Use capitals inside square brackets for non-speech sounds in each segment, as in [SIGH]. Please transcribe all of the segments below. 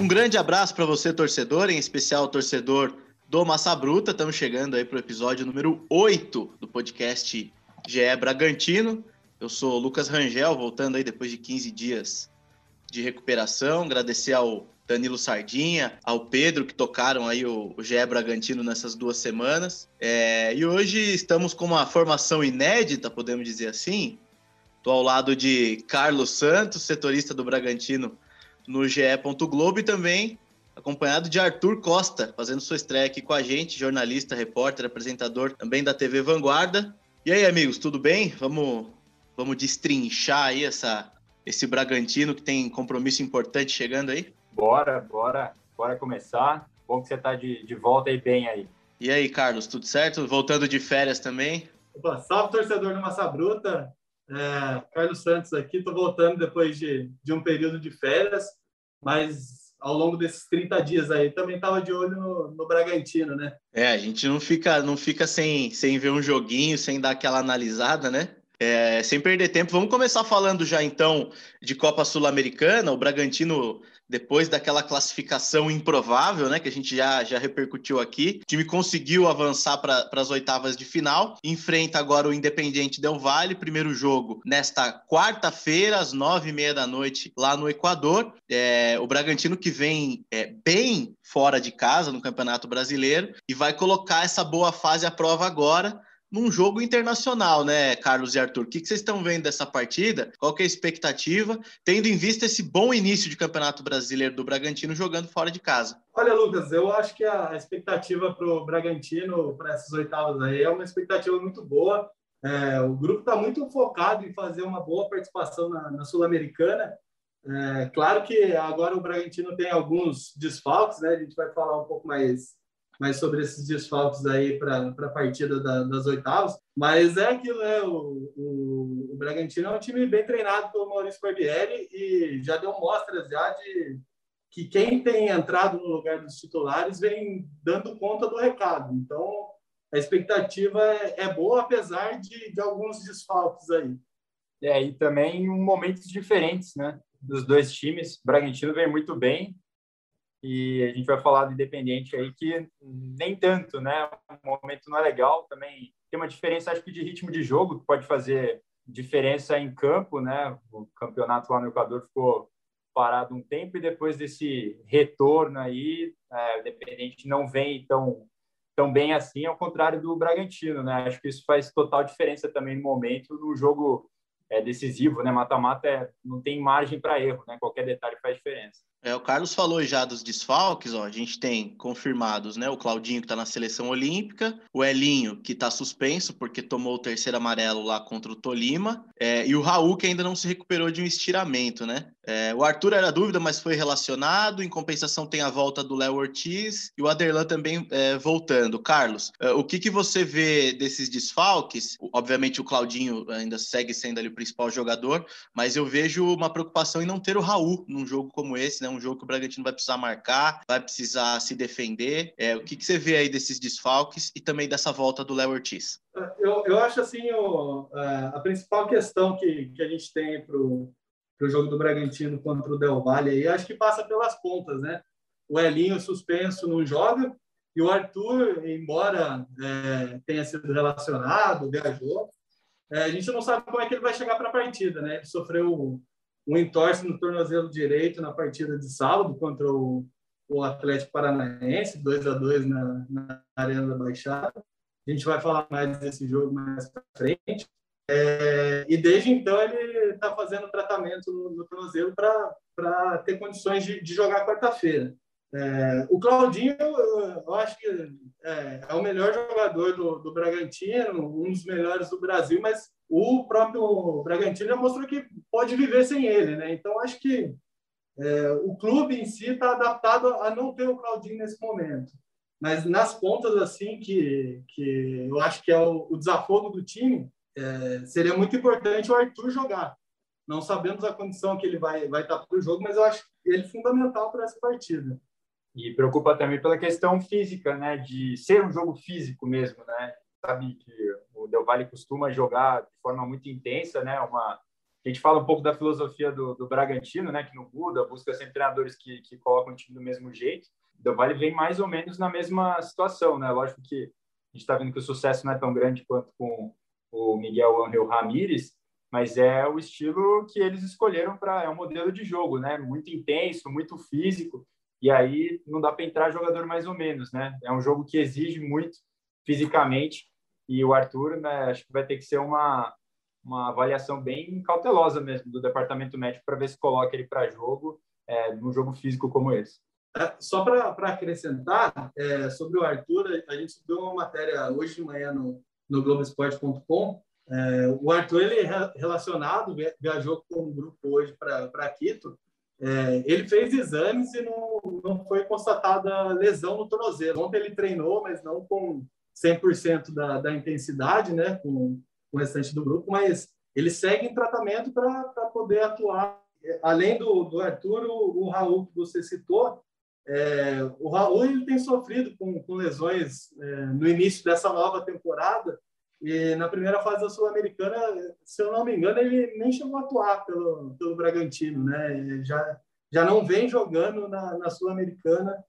Um grande abraço para você, torcedor, em especial torcedor do Massa Bruta. Estamos chegando aí para o episódio número 8 do podcast GE Bragantino. Eu sou o Lucas Rangel, voltando aí depois de 15 dias de recuperação. Agradecer ao Danilo Sardinha, ao Pedro, que tocaram aí o, o GE Bragantino nessas duas semanas. É, e hoje estamos com uma formação inédita, podemos dizer assim. Estou ao lado de Carlos Santos, setorista do Bragantino no GE. Globo e também acompanhado de Arthur Costa, fazendo sua estreia aqui com a gente, jornalista, repórter, apresentador também da TV Vanguarda. E aí, amigos, tudo bem? Vamos Vamos destrinchar aí essa, esse Bragantino que tem compromisso importante chegando aí? Bora, bora, bora começar. Bom que você está de, de volta aí bem aí. E aí, Carlos, tudo certo? Voltando de férias também? Opa, salve, torcedor do Massa Bruta. É, Carlos Santos aqui, estou voltando depois de, de um período de férias, mas ao longo desses 30 dias aí também estava de olho no, no, Bragantino, né? É, a gente não fica, não fica sem, sem ver um joguinho, sem dar aquela analisada, né? É, sem perder tempo, vamos começar falando já então de Copa Sul-Americana. O Bragantino, depois daquela classificação improvável, né, que a gente já, já repercutiu aqui, o time conseguiu avançar para as oitavas de final. Enfrenta agora o Independiente Del Valle, primeiro jogo nesta quarta-feira, às nove e meia da noite, lá no Equador. É, o Bragantino que vem é, bem fora de casa no Campeonato Brasileiro e vai colocar essa boa fase à prova agora num jogo internacional, né, Carlos e Arthur? O que, vocês estão vendo dessa partida? Qual que é a expectativa, tendo em vista esse bom início de Campeonato Brasileiro do Bragantino jogando fora de casa? Olha, Lucas, eu acho que a expectativa para o Bragantino, para essas oitavas aí, é uma expectativa muito boa. É, o grupo está muito focado em fazer uma boa participação na, na Sul-Americana. É, claro que agora o Bragantino tem alguns desfalques, né? A gente vai falar um pouco mais mais sobre esses desfalques aí para a partida da, das oitavas. Mas é aquilo, né? O, o, o, Bragantino é um time bem treinado pelo Maurício Barbieri e já deu mostras já de que quem tem entrado no lugar dos titulares vem dando conta do recado. Então, a expectativa é, é boa, apesar de, de alguns desfalques aí. É, e também momentos diferentes, né? Dos dois times. O Bragantino vem muito bem, e a gente vai falar do Independente aí que nem tanto, né? O momento não é legal, também tem uma diferença acho que de ritmo de jogo que pode fazer diferença em campo, né? O campeonato lá no Equador ficou parado um tempo e depois desse retorno aí, é, o Independente não vem tão tão bem assim, ao contrário do Bragantino, né? Acho que isso faz total diferença também no momento no jogo é decisivo, né? Mata-mata é, não tem margem para erro, né? Qualquer detalhe faz diferença. É, o Carlos falou já dos desfalques, ó, a gente tem confirmados, né? O Claudinho que está na seleção olímpica, o Elinho que está suspenso porque tomou o terceiro amarelo lá contra o Tolima, é, e o Raul que ainda não se recuperou de um estiramento, né? É, o Arthur era dúvida, mas foi relacionado. Em compensação tem a volta do Léo Ortiz e o Aderlan também é, voltando. Carlos, é, o que, que você vê desses desfalques? Obviamente o Claudinho ainda segue sendo ali o principal jogador, mas eu vejo uma preocupação em não ter o Raul num jogo como esse, né? Um jogo que o Bragantino vai precisar marcar, vai precisar se defender. É, o que, que você vê aí desses desfalques e também dessa volta do Léo Ortiz? Eu, eu acho assim, o, a principal questão que, que a gente tem para o jogo do Bragantino contra o Del Valle aí, acho que passa pelas pontas, né? O Elinho suspenso não joga, e o Arthur, embora é, tenha sido relacionado, viajou, é, a gente não sabe como é que ele vai chegar para a partida, né? Ele sofreu um entorse no tornozelo direito na partida de sábado contra o, o Atlético Paranaense, 2 a 2 na, na Arena da Baixada. A gente vai falar mais desse jogo mais para frente. É, e desde então ele está fazendo tratamento no, no tornozelo para ter condições de, de jogar quarta-feira. É, o Claudinho, eu acho que é, é, o melhor jogador do, do Bragantino, um dos melhores do Brasil, mas o próprio Bragantino já mostrou que pode viver sem ele, né? Então acho que é, o clube em si está adaptado a não ter o Claudinho nesse momento. Mas nas pontas assim que, que eu acho que é o, o desafogo do time, é, seria muito importante o Arthur jogar. Não sabemos a condição que ele vai vai estar para o jogo, mas eu acho ele fundamental para essa partida. E preocupa também pela questão física, né? De ser um jogo físico mesmo, né? Sabe que o Del Valle costuma jogar de forma muito intensa, né? Uma a gente fala um pouco da filosofia do, do Bragantino, né? Que não muda, busca sempre treinadores que, que colocam o time do mesmo jeito. O Del Valle vem mais ou menos na mesma situação, né? Lógico que a gente está vendo que o sucesso não é tão grande quanto com o Miguel Angel Ramírez, mas é o estilo que eles escolheram para é um modelo de jogo, né? Muito intenso, muito físico. E aí não dá para entrar jogador mais ou menos, né? É um jogo que exige muito fisicamente e o Arthur, né, acho que vai ter que ser uma uma avaliação bem cautelosa mesmo do departamento médico para ver se coloca ele para jogo é, num jogo físico como esse. É, só para acrescentar é, sobre o Arthur, a gente deu uma matéria hoje de manhã no, no Globoesporte.com. É, o Arthur ele é relacionado, viajou com um grupo hoje para Quito. É, ele fez exames e não, não foi constatada lesão no tornozelo. Ontem ele treinou, mas não com 100% da, da intensidade, né, com, com o restante do grupo, mas ele segue em tratamento para poder atuar. Além do, do Arthur, o, o Raul que você citou, é, o Raul ele tem sofrido com, com lesões é, no início dessa nova temporada e na primeira fase da Sul-Americana, se eu não me engano, ele nem chegou a atuar pelo, pelo Bragantino, né? Ele já, já não vem jogando na, na Sul-Americana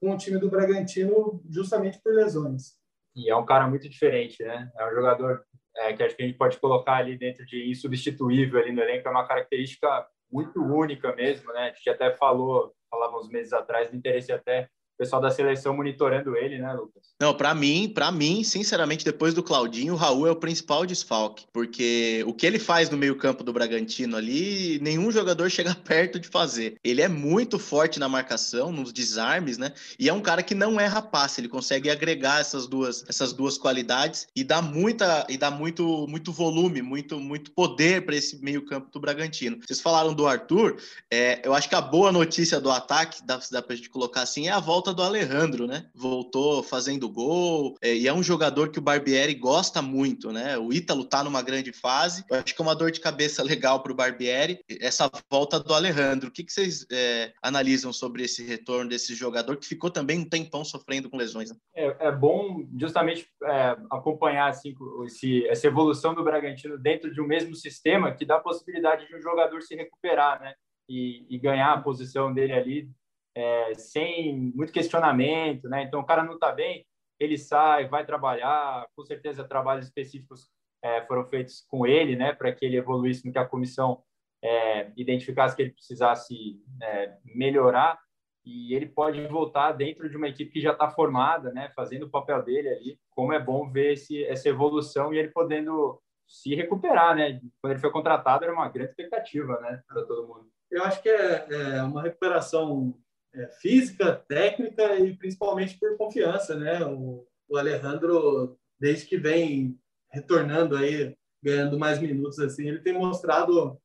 com o time do Bragantino justamente por lesões. E é um cara muito diferente, né? É um jogador é, que acho que a gente pode colocar ali dentro de insubstituível ali no elenco, é uma característica muito única mesmo, né? A gente até falou, falava uns meses atrás, do interesse até pessoal da seleção monitorando ele, né, Lucas? Não, para mim, para mim, sinceramente, depois do Claudinho, o Raul é o principal desfalque, porque o que ele faz no meio-campo do Bragantino ali, nenhum jogador [LAUGHS] chega perto de fazer. Ele é muito forte na marcação, nos desarmes, né? E é um cara que não erra passe, ele consegue agregar essas duas, essas duas qualidades e dá muita e dá muito muito volume, muito muito poder para esse meio-campo do Bragantino. Vocês falaram do Arthur, é, eu acho que a boa notícia do ataque, dá, dá pra gente colocar assim, é a volta volta do Alejandro, né? Voltou fazendo gol, é, e é um jogador que o Barbieri gosta muito, né? O Ítalo tá numa grande fase. Eu acho que é uma dor de cabeça legal para o Barbieri, essa volta do Alejandro. O que, que vocês é, analisam sobre esse retorno desse jogador que ficou também um tempão sofrendo com lesões? Né? É, é, bom justamente é, acompanhar assim, esse, essa evolução do Bragantino dentro de um mesmo sistema que dá a possibilidade de um jogador se recuperar, né? E, e ganhar a posição dele ali é, sem muito questionamento, né? Então, o cara não está bem, ele sai, vai trabalhar, com certeza trabalhos específicos é, foram feitos com ele, né, para que ele evoluísse no que a comissão é, identificasse que ele precisasse é, melhorar e ele pode voltar dentro de uma equipe que já está formada, né, fazendo o papel dele ali. Como é bom ver esse, essa evolução e ele podendo se recuperar, né? Quando ele foi contratado era uma grande expectativa, né, para todo mundo. Eu acho que é, é uma recuperação é, física, técnica e principalmente por confiança, né? O, o Alejandro, desde que vem retornando aí, ganhando mais minutos assim, ele tem mostrado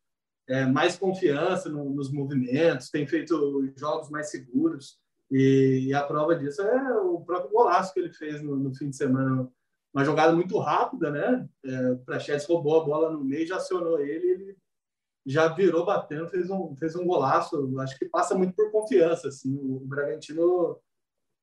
é, mais confiança no, nos movimentos, tem feito jogos mais seguros e, e, a prova disso é o próprio golaço que ele fez no, no fim de semana, uma jogada muito rápida, né? É, o Prachetes roubou a bola no meio, já acionou ele, ele já virou batendo, fez um, fez um golaço. Acho que passa muito por confiança. Assim. O Bragantino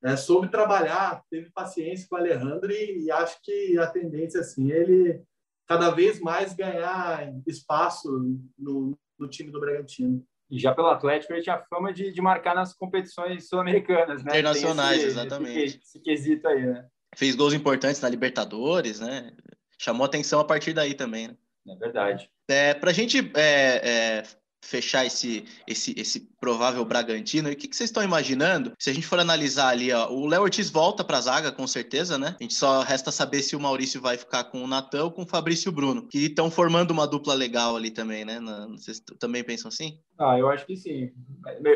é, soube trabalhar, teve paciência com o Alejandro e, e acho que a tendência assim ele cada vez mais ganhar espaço no, no time do Bragantino. E já pelo Atlético ele tinha fama de, de marcar nas competições sul-americanas, né? Internacionais, esse, exatamente. Esse, esse quesito aí, né? Fez gols importantes na Libertadores, né? Chamou atenção a partir daí também, né? É verdade. É, Para a gente é, é, fechar esse, esse, esse provável Bragantino, o que, que vocês estão imaginando? Se a gente for analisar ali, ó, o Léo Ortiz volta para a zaga, com certeza, né? A gente só resta saber se o Maurício vai ficar com o Natan ou com o Fabrício Bruno, que estão formando uma dupla legal ali também, né? Vocês também pensam assim? Ah, eu acho que sim.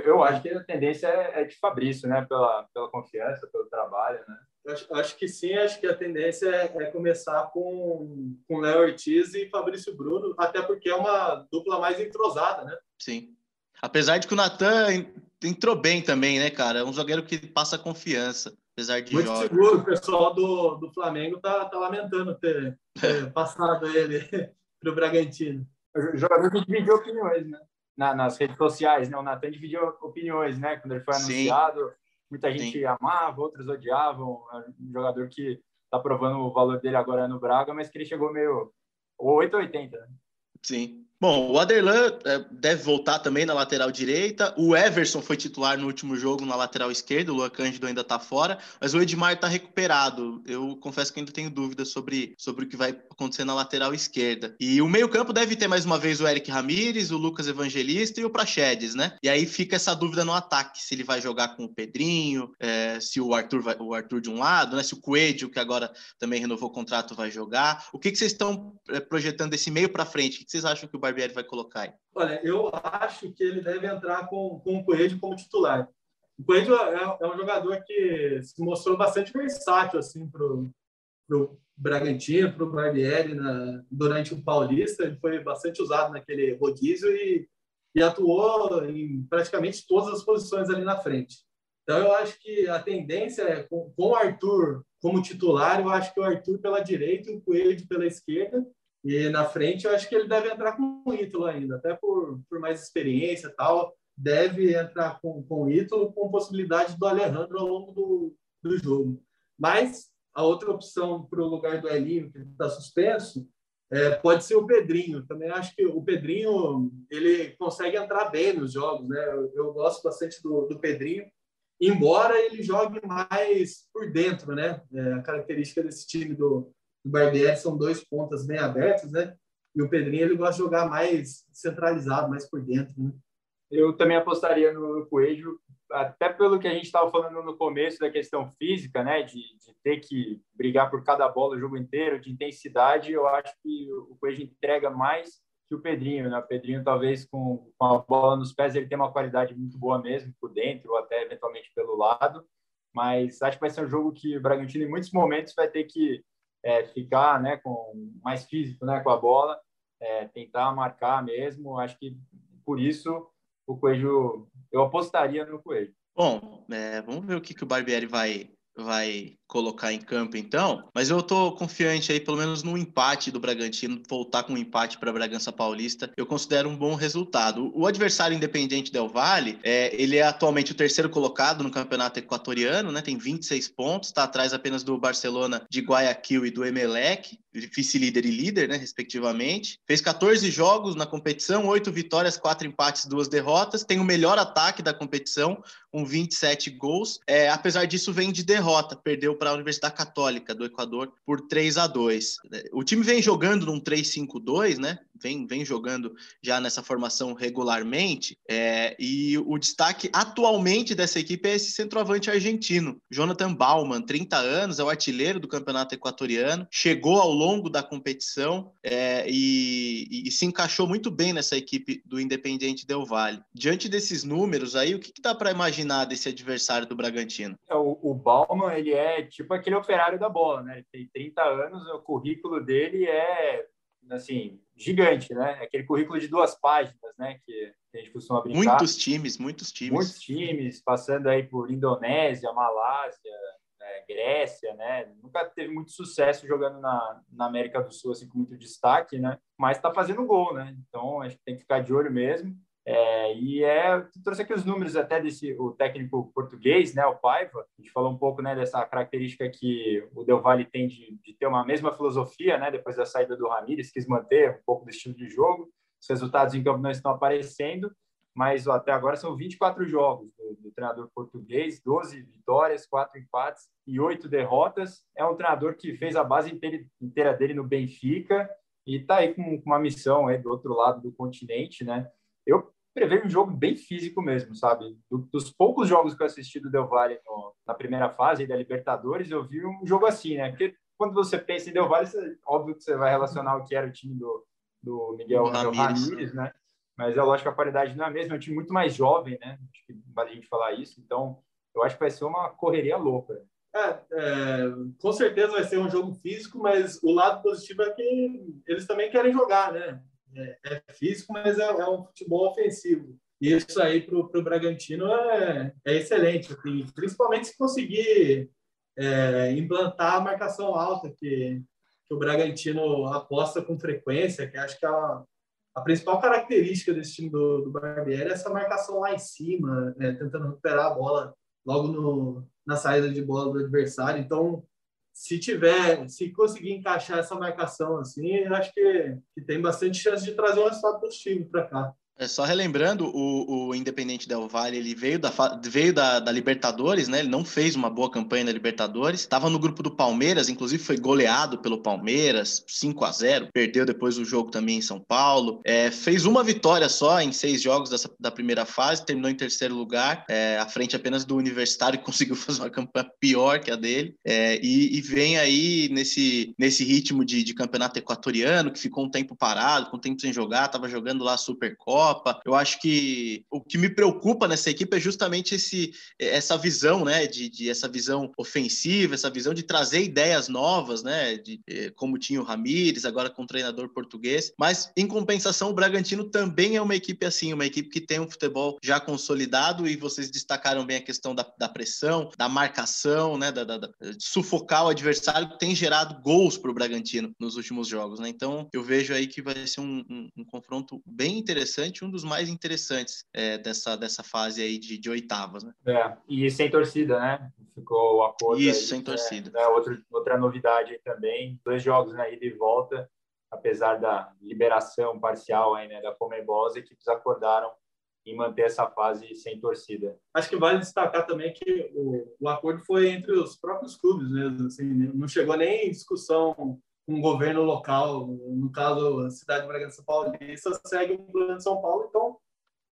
Eu acho que a tendência é, é de Fabrício, né? Pela, pela confiança, pelo trabalho, né? Acho, acho, que sim, acho que a tendência é, é começar com, com Léo Ortiz e Fabrício Bruno, até porque é uma dupla mais entrosada, né? Sim. Apesar de que o Natan entrou bem também, né, cara? É um zagueiro que passa confiança, apesar de Muito seguro, o pessoal do, do Flamengo tá, tá lamentando ter, ter [LAUGHS] passado ele [LAUGHS] para o Bragantino. O jogador que dividiu opiniões, né? Na, nas redes sociais, né? O Natan dividiu opiniões, né? Quando ele foi anunciado. Sim muita gente Sim. amava, outros odiavam. É um jogador que tá provando o valor dele agora no Braga, mas que ele chegou meio 880, né? Sim. Bom, o Aderlan é, deve voltar também na lateral direita. O Everson foi titular no último jogo na lateral esquerda. O Luan Cândido ainda está fora, mas o Edmar está recuperado. Eu confesso que ainda tenho dúvidas sobre, sobre o que vai acontecer na lateral esquerda. E o meio-campo deve ter mais uma vez o Eric Ramírez, o Lucas Evangelista e o Praxedes, né? E aí fica essa dúvida no ataque: se ele vai jogar com o Pedrinho, é, se o Arthur vai, o Arthur de um lado, né? Se o Coelho, que agora também renovou o contrato, vai jogar. O que, que vocês estão é, projetando desse meio para frente? O que vocês acham que o Barbieri vai colocar aí? Olha, eu acho que ele deve entrar com, com o Coelho como titular. O Coelho é, é um jogador que se mostrou bastante versátil assim para o Bragantino, para o Barbieri na, durante o Paulista. Ele foi bastante usado naquele rodízio e, e atuou em praticamente todas as posições ali na frente. Então, eu acho que a tendência é, com, com o Arthur como titular, eu acho que o Arthur pela direita e o Coelho pela esquerda, e na frente, eu acho que ele deve entrar com o Ítalo ainda, até por, por mais experiência e tal. Deve entrar com, com o Ítalo, com possibilidade do Alejandro ao longo do, do jogo. Mas a outra opção para o lugar do Elinho, que está suspenso, é, pode ser o Pedrinho. Também acho que o Pedrinho ele consegue entrar bem nos jogos. Né? Eu, eu gosto bastante do, do Pedrinho, embora ele jogue mais por dentro. Né? É, a característica desse time do, o Barbieri são dois pontas bem abertos, né? E o Pedrinho ele gosta de jogar mais centralizado, mais por dentro, né? Eu também apostaria no Coelho, até pelo que a gente estava falando no começo da questão física, né? De, de, ter que brigar por cada bola o jogo inteiro, de intensidade. Eu acho que o Coelho entrega mais que o Pedrinho, né? O Pedrinho, talvez com, com a bola nos pés, ele tem uma qualidade muito boa mesmo, por dentro, ou até eventualmente pelo lado. Mas acho que vai ser um jogo que o Bragantino, em muitos momentos, vai ter que é, ficar né, com mais físico né, com a bola, é, tentar marcar mesmo. Acho que por isso o Coelho, eu apostaria no Coelho. Bom, é, vamos ver o que, que o Barbieri vai, vai colocar em campo então, mas eu tô confiante aí pelo menos no empate do Bragantino, voltar com um empate para Bragança Paulista, eu considero um bom resultado. O adversário Independente Del Valle, é, ele é atualmente o terceiro colocado no campeonato equatoriano, né? Tem 26 pontos, está atrás apenas do Barcelona de Guayaquil e do Emelec, vice-líder e líder, né, respectivamente. Fez 14 jogos na competição, 8 vitórias, 4 empates, 2 derrotas. Tem o melhor ataque da competição, com 27 gols. É, apesar disso, vem de derrota. Perdeu para a Universidade Católica do Equador por 3 a 2. O time vem jogando num 3-5-2, né? Vem, vem jogando já nessa formação regularmente. É, e o destaque atualmente dessa equipe é esse centroavante argentino, Jonathan Bauman, 30 anos, é o artilheiro do campeonato equatoriano, chegou ao longo da competição é, e, e, se encaixou muito bem nessa equipe do Independiente Del Valle. Diante desses números aí, o que, que dá para imaginar desse adversário do Bragantino? É, o, o Bauman, ele é tipo aquele operário da bola, né? Ele tem 30 anos, o currículo dele é assim, gigante, né? Aquele currículo de duas páginas, né? Que a gente costuma brincar. Muitos times, muitos times. Muitos times, passando aí por Indonésia, Malásia, né? Grécia, né? Nunca teve muito sucesso jogando na, na América do Sul, assim, com muito destaque, né? Mas tá fazendo gol, né? Então, acho que tem que ficar de olho mesmo. É, e é, trouxe aqui os números até desse o técnico português, né, o Paiva. A gente falou um pouco, né, dessa característica que o Del Valle tem de, de ter uma mesma filosofia, né, depois da saída do Ramires, quis manter um pouco do estilo de jogo. Os resultados em campo não estão aparecendo, mas ó, até agora são 24 jogos do, do, treinador português, 12 vitórias, 4 empates e 8 derrotas. É um treinador que fez a base inteira, inteira dele no Benfica e está aí com, com uma missão aí do outro lado do continente, né? Eu prevê um jogo bem físico mesmo, sabe? Do, dos poucos jogos que eu assisti do Del Valle no, na primeira fase da Libertadores, eu vi um jogo assim, né? Porque quando você pensa em Del Valle, você, óbvio que você vai relacionar o que era o time do, do Miguel Ramírez, né? Mas é lógico que a qualidade não é a mesma, é um time muito mais jovem, né? Acho que vale a gente falar isso. Então, eu acho que vai ser uma correria louca. É, é, com certeza vai ser um jogo físico, mas o lado positivo é que eles também querem jogar, né? É, é físico, mas é, é, um futebol ofensivo. E isso aí para o Bragantino é, é excelente, assim, principalmente se conseguir é, implantar a marcação alta que, que o Bragantino aposta com frequência, que acho que é a, principal característica desse time do, do Barbieri é essa marcação lá em cima, né, tentando recuperar a bola logo no, na saída de bola do adversário. Então, se tiver, se conseguir encaixar essa marcação assim, eu acho que, que tem bastante chance de trazer um resultado positivo para cá. É, só relembrando, o, o Independente Del Valle, ele veio, da, veio da, da, Libertadores, né? Ele não fez uma boa campanha na Libertadores. Estava no grupo do Palmeiras, inclusive foi goleado pelo Palmeiras, 5 a 0 Perdeu depois o jogo também em São Paulo. É, fez uma vitória só em seis jogos dessa, da primeira fase, terminou em terceiro lugar, é, à frente apenas do Universitário, que [LAUGHS] conseguiu fazer uma campanha pior que a dele. É, e, e, vem aí nesse, nesse ritmo de, de campeonato equatoriano, que ficou um tempo parado, com um tempo sem jogar, estava jogando lá a Supercopa Copa. Eu acho que o que me preocupa nessa equipe é justamente esse, essa visão, né, de, de essa visão ofensiva, essa visão de trazer ideias novas, né, de, eh, como tinha o Ramires, agora com o treinador português. Mas, em compensação, o Bragantino também é uma equipe assim, uma equipe que tem um futebol já consolidado e vocês destacaram bem a questão da, da pressão, da marcação, né, da, da, da sufocar o adversário, que tem gerado gols para o Bragantino nos últimos jogos, né? Então, eu vejo aí que vai ser um, um, um confronto bem interessante um dos mais interessantes é, dessa, dessa fase aí de, de oitavas, né? É, e sem torcida, né? Ficou o acordo. Isso, aí, sem torcida. É, outra, outra novidade aí também, dois jogos na ida e volta, apesar da liberação parcial aí, né, da Comebol, as equipes acordaram em manter essa fase sem torcida. Acho que vale destacar também que o, o acordo foi entre os próprios clubes mesmo, assim, né? não chegou nem em discussão um governo local, no caso a cidade de Bragança Paulista, segue o plano de São Paulo, então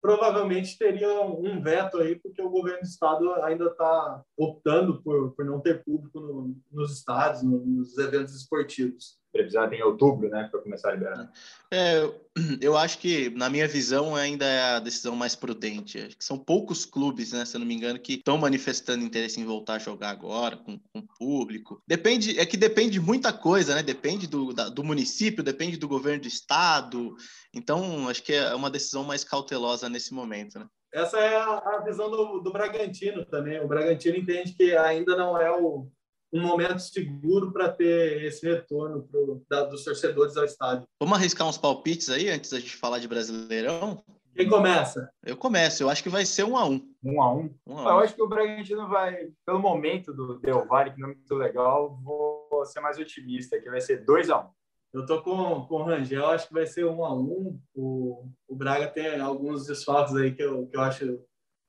provavelmente teria um veto aí, porque o governo do estado ainda está optando por, por não ter público no, nos estádios, nos eventos esportivos previsão é em outubro, né, para começar a liberar. É, [CLEARS THROAT] eu acho que, na minha visão, ainda é a decisão mais prudente. Acho que são poucos clubes, né, se eu não me engano, que estão manifestando interesse em voltar a jogar agora com, com público. Depende, é que depende de muita coisa, né? Depende do, da, do município, depende do governo do estado. Então, acho que é uma decisão mais cautelosa nesse momento, né? Essa é a, a visão do, do Bragantino também. O Bragantino entende que ainda não é o, um momento seguro para ter esse retorno pro, da, dos torcedores ao estádio. Vamos arriscar uns palpites aí antes da gente falar de Brasileirão? Quem começa? Eu começo. Eu acho que vai ser um a um. Um a um? um, a um. Eu acho que o Bragantino vai, pelo momento do Del Valle, que não é muito legal, vou ser mais otimista, que vai ser dois a um. Eu tô com, com o Rangel, acho que vai ser um a um. O, o Braga tem alguns desfalques aí que eu, que eu acho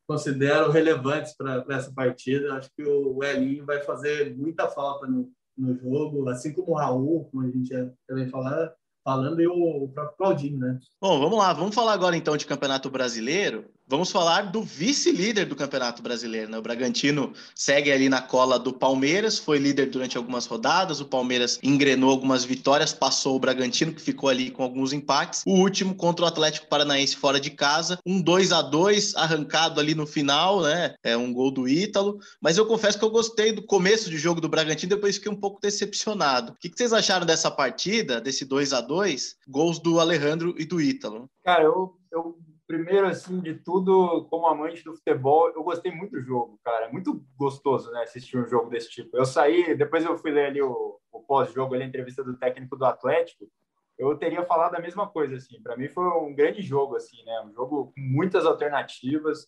considero relevantes para essa partida. Acho que o Elinho vai fazer muita falta no, no jogo, assim como o Raul, como a gente já vem falando, falando e o próprio Claudinho, né? Bom, vamos lá, vamos falar agora então de Campeonato Brasileiro. Vamos falar do vice-líder do Campeonato Brasileiro. Né? O Bragantino segue ali na cola do Palmeiras, foi líder durante algumas rodadas. O Palmeiras engrenou algumas vitórias, passou o Bragantino, que ficou ali com alguns empates. O último contra o Atlético Paranaense fora de casa, um 2 a 2 arrancado ali no final, né? É um gol do Ítalo. Mas eu confesso que eu gostei do começo de jogo do Bragantino, depois fiquei um pouco decepcionado. O que vocês acharam dessa partida, desse 2 a 2 Gols do Alejandro e do Ítalo? Cara, eu, eu primeiro, assim, de tudo, como amante do futebol, eu gostei muito do jogo, cara. É muito gostoso, né, assistir um jogo desse tipo. Eu saí, depois eu fui ler ali o, o pós-jogo, ali, a entrevista do técnico do Atlético, eu teria falado a mesma coisa, assim. Para mim foi um grande jogo, assim, né? Um jogo com muitas alternativas.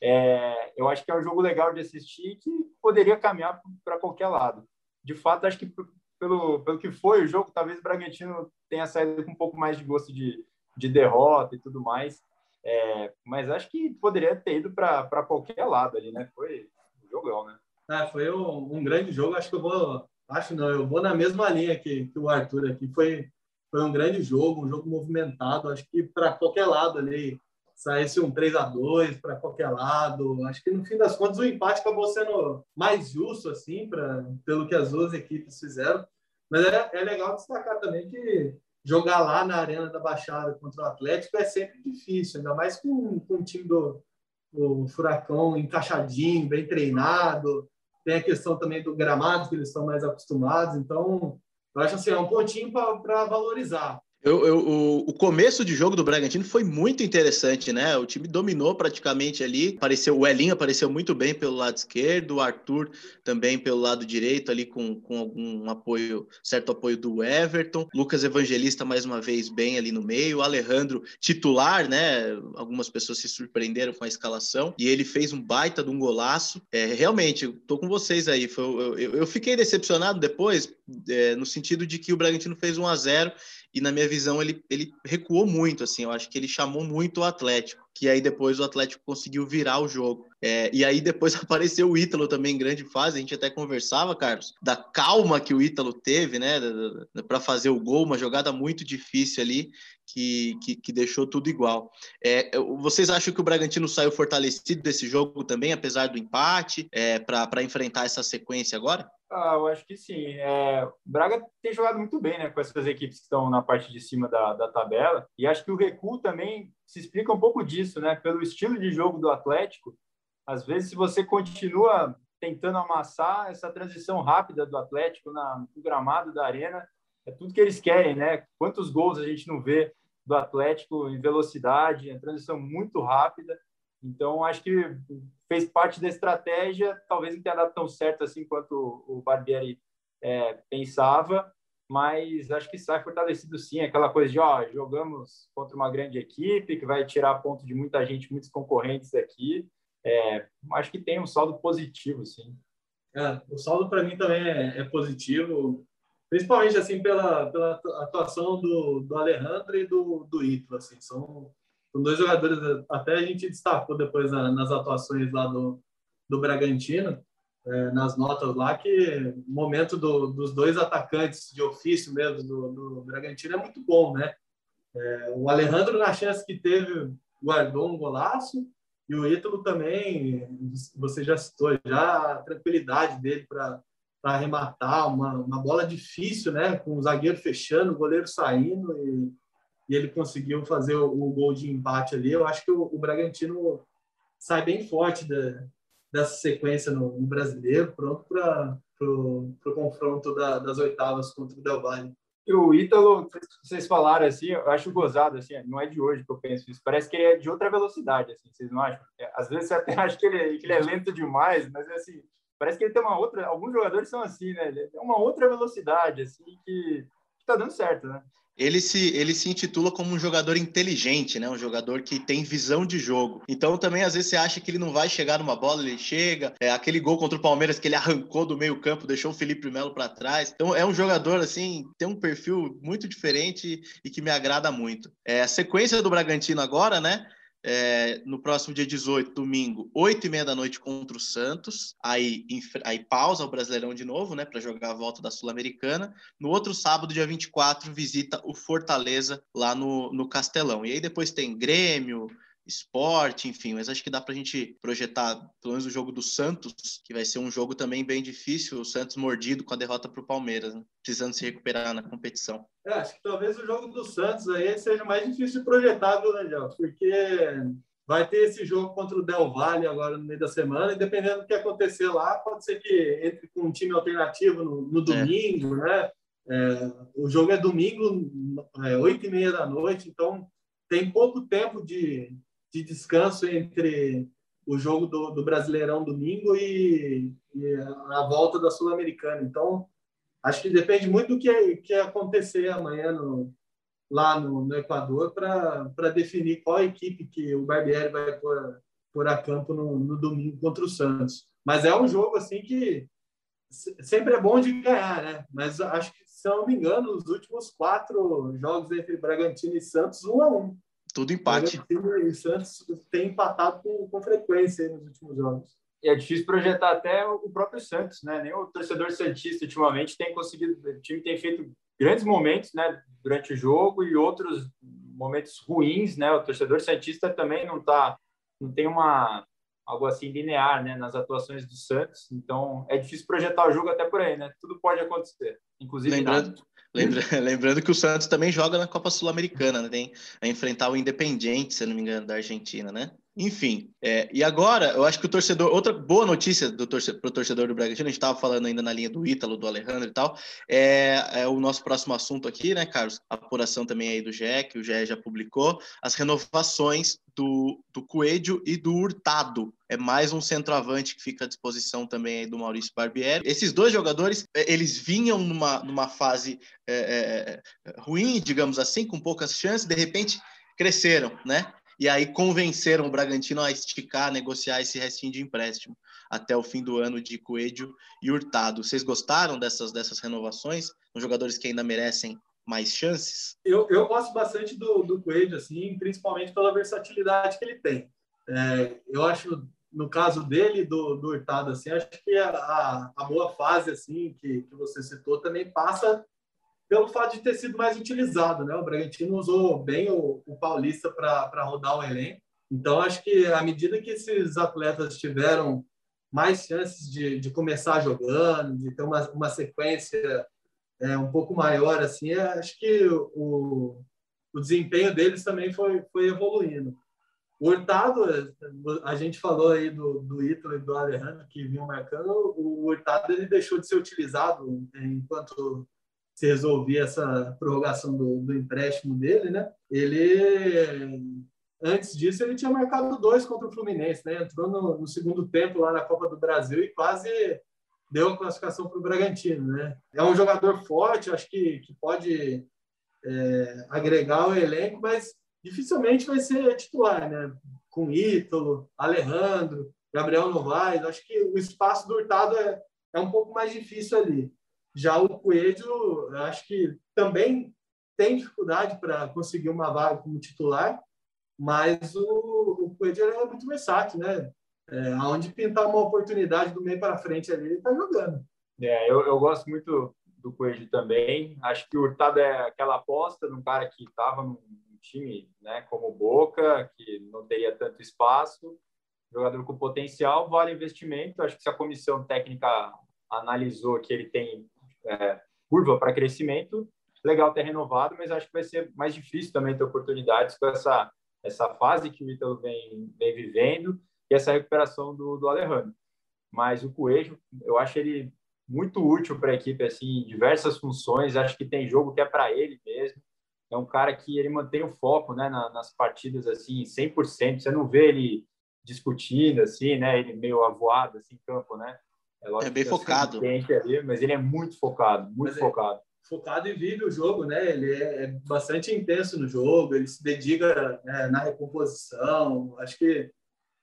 É, eu acho que é um jogo legal de assistir que poderia caminhar para qualquer lado. De fato, acho que pelo, pelo que foi o jogo, talvez o Bragantino tenha saído com um pouco mais de gosto de, de derrota e tudo mais. É, mas acho que poderia ter ido para qualquer lado ali, né? Foi um jogão, né? Ah, foi um, um, grande jogo. Acho que eu vou. Acho não, eu vou na mesma linha que, que o Arthur aqui. Foi, foi um grande jogo, um jogo movimentado. Acho que para qualquer lado ali, saísse um 3 a 2 para qualquer lado. Acho que no fim das contas o empate acabou sendo mais justo, assim, pra, pelo que as duas equipes fizeram. Mas é, é legal destacar também que jogar lá na Arena da Baixada contra o Atlético é sempre difícil, ainda mais com, com o time do o Furacão encaixadinho, bem treinado. Tem a questão também do gramado, que eles estão mais acostumados. Então, eu acho assim, é um pontinho para valorizar. Eu, eu, o, o, começo de jogo do Bragantino foi muito interessante, né? O time dominou praticamente ali. Apareceu, o Elinho apareceu muito bem pelo lado esquerdo, o Arthur também pelo lado direito, ali com, com algum apoio, certo apoio do Everton. Lucas Evangelista, mais uma vez, bem ali no meio. O Alejandro, titular, né? Algumas pessoas se surpreenderam com a escalação. E ele fez um baita de um golaço. É, realmente, eu tô com vocês aí. Foi, eu, eu, fiquei decepcionado depois, é, no sentido de que o Bragantino fez 1 a 0 e na minha visão ele, ele recuou muito, assim, eu acho que ele chamou muito o Atlético, que aí depois o Atlético conseguiu virar o jogo. É, e aí depois [LAUGHS] apareceu o Ítalo também em grande fase, a gente até conversava, Carlos, da calma que o Ítalo teve, né, para fazer o gol, uma jogada muito difícil ali, que, que, que deixou tudo igual. É, vocês acham que o Bragantino saiu fortalecido desse jogo também, apesar do empate, é, para enfrentar essa sequência agora? Ah, eu acho que sim. É, o Braga tem jogado muito bem né, com essas equipes que estão na parte de cima da, da tabela, e acho que o recuo também se explica um pouco disso, né? Pelo estilo de jogo do Atlético. Às vezes, se você continua tentando amassar essa transição rápida do Atlético na, no gramado da arena, é tudo que eles querem, né? Quantos gols a gente não vê do Atlético em velocidade, a transição muito rápida. Então, acho que fez parte da estratégia, talvez não tenha dado tão certo assim quanto o Barbieri é, pensava, mas acho que sai fortalecido sim, aquela coisa de, ó, jogamos contra uma grande equipe que vai tirar ponto de muita gente, muitos concorrentes aqui, é, acho que tem um saldo positivo, sim. É, o saldo para mim também é, é, positivo, principalmente assim pela, pela atuação do, do Alejandro e do, do Ito, assim, são são dois jogadores, até a gente destacou depois nas atuações lá do, do Bragantino, é, nas notas lá, que o momento do, dos dois atacantes de ofício mesmo do, do Bragantino é muito bom, né? É, o Alejandro, na chance que teve, guardou um golaço, e o Ítalo também, você já citou já a tranquilidade dele para arrematar, uma, uma bola difícil, né? Com o zagueiro fechando, o goleiro saindo e e ele conseguiu fazer o, o gol de empate ali. Eu acho que o, o Bragantino sai bem forte dessa sequência no, no brasileiro, pronto para o confronto da, das oitavas contra o Del Valle. O Ítalo, vocês falaram assim, eu acho gozado, assim, não é de hoje que eu penso isso, parece que ele é de outra velocidade, assim, vocês não acham? É, às vezes você até [LAUGHS] acha que ele, que ele é lento demais, mas assim, parece que ele tem uma outra, alguns jogadores são assim, né, ele tem uma outra velocidade, assim, que, que tá dando certo, né? Ele se, ele se intitula como um jogador inteligente, né? Um jogador que tem visão de jogo. Então também às vezes você acha que ele não vai chegar numa bola, ele chega. É aquele gol contra o Palmeiras que ele arrancou do meio campo, deixou o Felipe Melo para trás. Então é um jogador assim, tem um perfil muito diferente e que me agrada muito. É a sequência do Bragantino agora, né? É, no próximo dia 18, domingo, 8 e meia da noite contra o Santos. Aí, aí pausa o Brasileirão de novo, né, para jogar a volta da Sul-Americana. No outro sábado, dia 24, visita o Fortaleza lá no, no Castelão. E aí depois tem Grêmio, esporte, enfim, mas acho que dá para a gente projetar pelo menos o jogo do Santos, que vai ser um jogo também bem difícil, o Santos mordido com a derrota para o Palmeiras, né? precisando se recuperar na competição. É, acho que talvez o jogo do Santos aí seja mais difícil de projetar, viu, Daniel? Porque vai ter esse jogo contra o Del Valle agora no meio da semana, e dependendo do que acontecer lá, pode ser que entre com um time alternativo no, no é. domingo, é. né? É, o jogo é domingo, é, oito e meia da noite, então tem pouco tempo de, de descanso entre o jogo do, do Brasileirão domingo e, e, a volta da Sul-Americana. Então, acho que depende muito do que, que acontecer amanhã no, lá no, no Equador para definir qual equipe que o Barbieri vai pôr, pôr a campo no, no domingo contra o Santos. Mas é um jogo assim que sempre é bom de ganhar, né? Mas acho que, se não me engano, os últimos quatro jogos entre Bragantino e Santos, um a um. Tudo empate. O Santos tem empatado com, com frequência nos últimos jogos. E é difícil projetar até o próprio Santos, né? Nem o torcedor santista ultimamente tem conseguido, o time tem feito grandes momentos, né, durante o jogo e outros momentos ruins, né? O torcedor santista também não tá, não tem uma algo assim linear, né, nas atuações do Santos. Então é difícil projetar o jogo até por aí, né? Tudo pode acontecer, inclusive lembrando, nada. [LAUGHS] Lembra, lembrando que o Santos também joga na Copa Sul-Americana, né? Tem a enfrentar o Independiente, se não me engano, da Argentina, né? Enfim, é, e agora eu acho que o torcedor, outra boa notícia do torcedor, pro torcedor do Bragantino, a gente estava falando ainda na linha do Ítalo, do Alejandro e tal, é, é, o nosso próximo assunto aqui, né, Carlos? A apuração também aí do GE, que o GE já publicou, as renovações do, do Coelho e do Hurtado. É mais um centroavante que fica à disposição também aí do Maurício Barbieri. Esses dois jogadores, é, eles vinham numa, numa fase é, é, é, ruim, digamos assim, com poucas chances, de repente cresceram, né? E aí convenceram o Bragantino a esticar, negociar esse restinho de empréstimo até o fim do ano de Coelho e Hurtado. Vocês gostaram dessas, dessas renovações? Os jogadores que ainda merecem mais chances? Eu, eu gosto bastante do, do Coelho, assim, principalmente pela versatilidade que ele tem. É, eu acho, no caso dele, do, do Hurtado, assim, acho que a, a boa fase, assim, que, que você citou, também passa pelo fato de ter sido mais utilizado, né? O Bragantino usou bem o, o Paulista para rodar o elenco. Então, acho que à medida que esses atletas tiveram mais chances de, de começar jogando, de ter uma, uma sequência é, um pouco maior, assim, é, acho que o, o desempenho deles também foi, foi evoluindo. O Hurtado, a gente falou aí do, do Ítalo e do Alejandro que vinham marcando, o Hurtado ele deixou de ser utilizado enquanto se resolvia essa prorrogação do, do empréstimo dele, né? Ele antes disso ele tinha marcado dois contra o Fluminense, né? Entrou no, no, segundo tempo lá na Copa do Brasil e quase deu a classificação para o Bragantino, né? É um jogador forte, acho que, que pode é, agregar o elenco, mas dificilmente vai ser titular, né? Com Ítalo, Alejandro, Gabriel Novaes, acho que o espaço do Hurtado é, é um pouco mais difícil ali. Já o Coelho, acho que também tem dificuldade para conseguir uma vaga como titular, mas o, o Coelho é muito versátil, né? É, aonde pintar uma oportunidade do meio para frente ali, ele está jogando. É, eu, eu gosto muito do Coelho também. Acho que o Hurtado é aquela aposta de um cara que estava num time né, como Boca, que não teria tanto espaço, jogador com potencial, vale investimento. Acho que se a comissão técnica analisou que ele tem é, curva para crescimento, legal ter renovado, mas acho que vai ser mais difícil também ter oportunidades com essa, essa fase que o Ítalo vem, vem vivendo e essa recuperação do, do Alejandro. Mas o Coelho, eu acho ele muito útil para a equipe, assim, em diversas funções. Acho que tem jogo que é para ele mesmo. É um cara que ele mantém o foco, né, nas partidas, assim, 100%. Você não vê ele discutindo, assim, né, ele meio avoado, assim, em campo, né? É, é bem focado. Ali, mas ele é muito focado, muito mas é focado. É focado e vive o jogo, né? Ele é, é bastante intenso no jogo, ele se dedica né, na recomposição. Acho que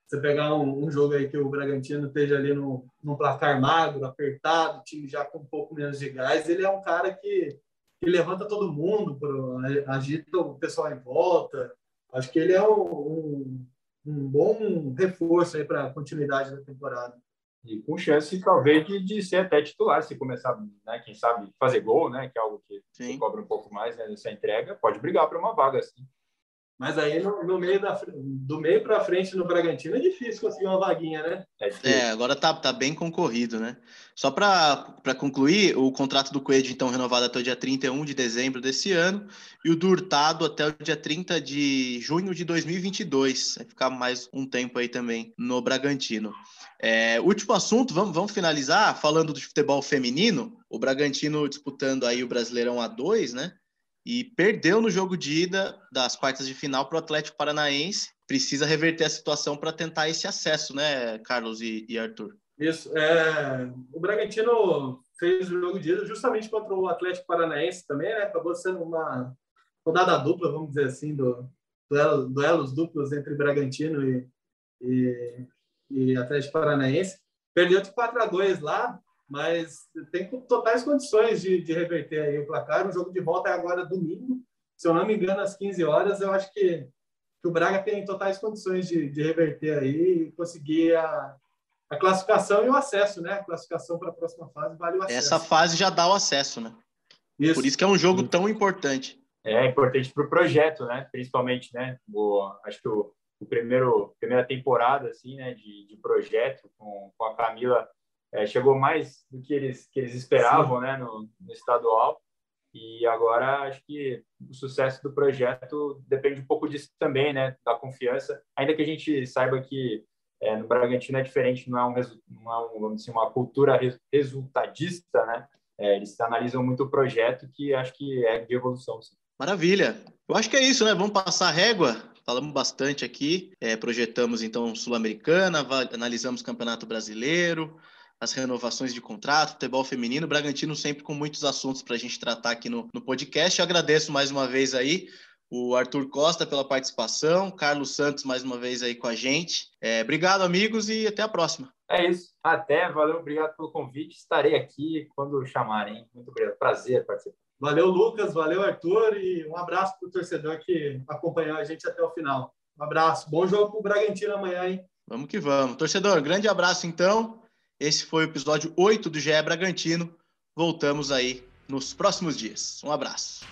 você pegar um, um, jogo aí que o Bragantino esteja ali no, no placar magro, apertado, time já com um pouco menos de gás, ele é um cara que, que levanta todo mundo, pro, agita o pessoal em volta. Acho que ele é um, um, um bom reforço aí para a continuidade da temporada e com chance talvez de, de ser até titular se começar, né, quem sabe fazer gol, né, que é algo que Sim. cobra um pouco mais né, nessa entrega, pode brigar para uma vaga assim. Mas aí no, no meio da, do meio para frente no Bragantino é difícil conseguir uma vaguinha, né? É, é agora tá, tá bem concorrido, né? Só para concluir, o contrato do Coelho então renovado até o dia 31 de dezembro desse ano e o do Hurtado até o dia 30 de junho de 2022. Vai ficar mais um tempo aí também no Bragantino. É, último assunto, vamos, vamos finalizar falando do futebol feminino. O Bragantino disputando aí o Brasileirão A2, né? E perdeu no jogo de ida das quartas de final para o Atlético Paranaense. Precisa reverter a situação para tentar esse acesso, né, Carlos e, e Arthur? Isso. É, o Bragantino fez o jogo de ida justamente contra o Atlético Paranaense também, né? Acabou sendo uma rodada dupla, vamos dizer assim, do duelo, duelos duplos entre Bragantino e, e, e Atlético Paranaense. Perdeu de 4 a 2 lá, mas tem totais condições de, de reverter aí o placar. O jogo de volta é agora domingo, se eu não me engano, às 15 horas. Eu acho que, que o Braga tem totais condições de, de reverter aí e conseguir a, a classificação e o acesso, né? A classificação para a próxima fase vale o acesso. Essa fase já dá o acesso, né? Isso. Por isso que é um jogo tão importante. É importante para o projeto, né? Principalmente, né? O, acho que o, o primeiro primeira temporada assim, né? De, de projeto com, com a Camila é, chegou mais do que eles, que eles esperavam né, no, no estadual. E agora acho que o sucesso do projeto depende um pouco disso também, né? Da confiança. Ainda que a gente saiba que é, no Bragantino é diferente, não é, um, não é um, vamos dizer, uma cultura resultadista, né? É, eles analisam muito o projeto, que acho que é de evolução. Sim. Maravilha. Eu acho que é isso, né? Vamos passar a régua. Falamos bastante aqui. É, projetamos então Sul-Americana, analisamos Campeonato Brasileiro, as renovações de contrato, futebol feminino, Bragantino sempre com muitos assuntos para a gente tratar aqui no, no podcast. Eu agradeço mais uma vez aí o Arthur Costa pela participação, Carlos Santos mais uma vez aí com a gente. É, obrigado, amigos, e até a próxima. É isso. Até, valeu, obrigado pelo convite. Estarei aqui quando chamarem. Muito obrigado. Prazer participar. Valeu, Lucas, valeu, Arthur, e um abraço para o torcedor que acompanhou a gente até o final. Um abraço. Bom jogo para o Bragantino amanhã, hein? Vamos que vamos. Torcedor, grande abraço então. Esse foi o episódio 8 do GE Bragantino. Voltamos aí nos próximos dias. Um abraço.